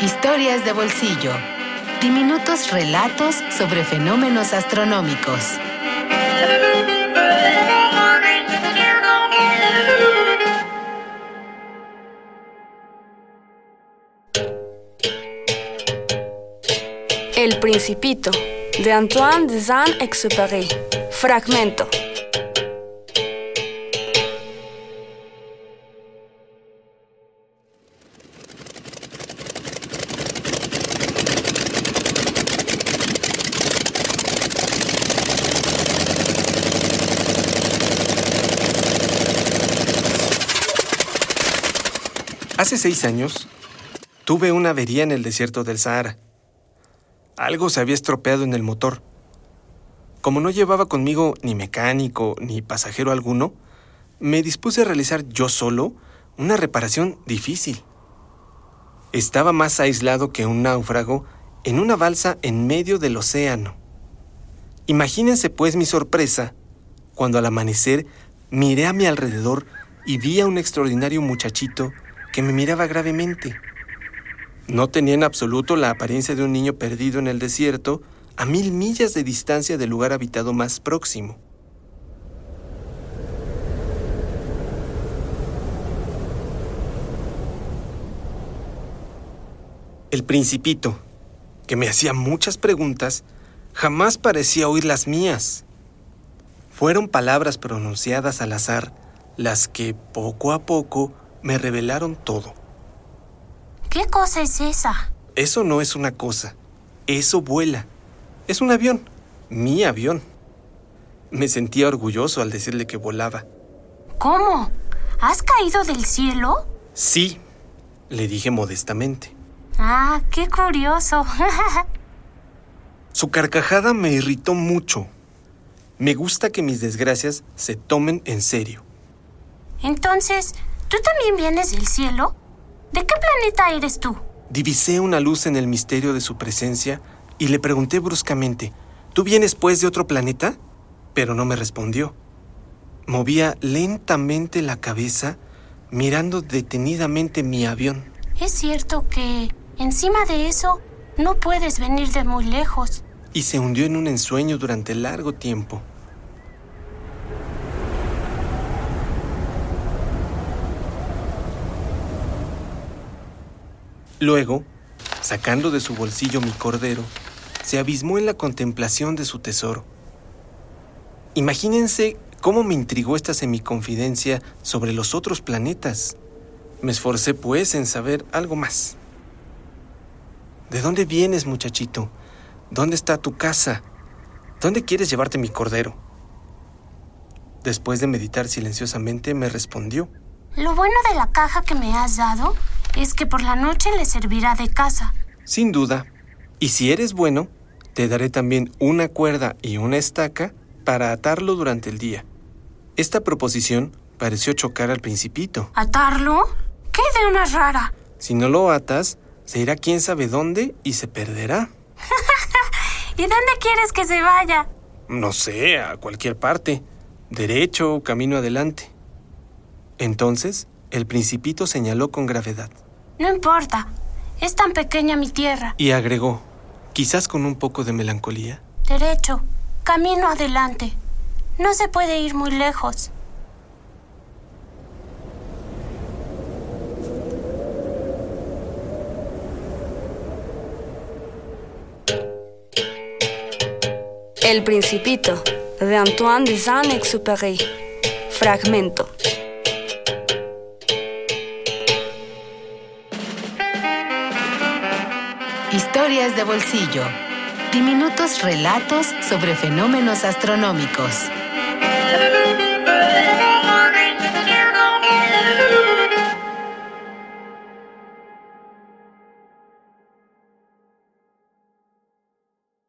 Historias de bolsillo. Diminutos relatos sobre fenómenos astronómicos. El Principito, de Antoine de Saint-Exupéry. Fragmento. Hace seis años tuve una avería en el desierto del Sahara. Algo se había estropeado en el motor. Como no llevaba conmigo ni mecánico ni pasajero alguno, me dispuse a realizar yo solo una reparación difícil. Estaba más aislado que un náufrago en una balsa en medio del océano. Imagínense pues mi sorpresa cuando al amanecer miré a mi alrededor y vi a un extraordinario muchachito que me miraba gravemente. No tenía en absoluto la apariencia de un niño perdido en el desierto a mil millas de distancia del lugar habitado más próximo. El principito, que me hacía muchas preguntas, jamás parecía oír las mías. Fueron palabras pronunciadas al azar las que, poco a poco, me revelaron todo. ¿Qué cosa es esa? Eso no es una cosa. Eso vuela. Es un avión. Mi avión. Me sentía orgulloso al decirle que volaba. ¿Cómo? ¿Has caído del cielo? Sí, le dije modestamente. Ah, qué curioso. Su carcajada me irritó mucho. Me gusta que mis desgracias se tomen en serio. Entonces, ¿Tú también vienes del cielo? ¿De qué planeta eres tú? Divisé una luz en el misterio de su presencia y le pregunté bruscamente, ¿tú vienes pues de otro planeta? Pero no me respondió. Movía lentamente la cabeza, mirando detenidamente mi avión. Es cierto que, encima de eso, no puedes venir de muy lejos. Y se hundió en un ensueño durante largo tiempo. Luego, sacando de su bolsillo mi cordero, se abismó en la contemplación de su tesoro. Imagínense cómo me intrigó esta semiconfidencia sobre los otros planetas. Me esforcé, pues, en saber algo más. ¿De dónde vienes, muchachito? ¿Dónde está tu casa? ¿Dónde quieres llevarte mi cordero? Después de meditar silenciosamente, me respondió. Lo bueno de la caja que me has dado es que por la noche le servirá de casa. Sin duda. Y si eres bueno, te daré también una cuerda y una estaca para atarlo durante el día. Esta proposición pareció chocar al principito. ¿Atarlo? ¿Qué de una rara? Si no lo atas, se irá quién sabe dónde y se perderá. ¿Y dónde quieres que se vaya? No sé, a cualquier parte. Derecho, camino adelante. Entonces, el principito señaló con gravedad. No importa. Es tan pequeña mi tierra. Y agregó, quizás con un poco de melancolía. Derecho. Camino adelante. No se puede ir muy lejos. El Principito, de Antoine de Saint-Exupéry. Fragmento. Historias de bolsillo. Diminutos relatos sobre fenómenos astronómicos.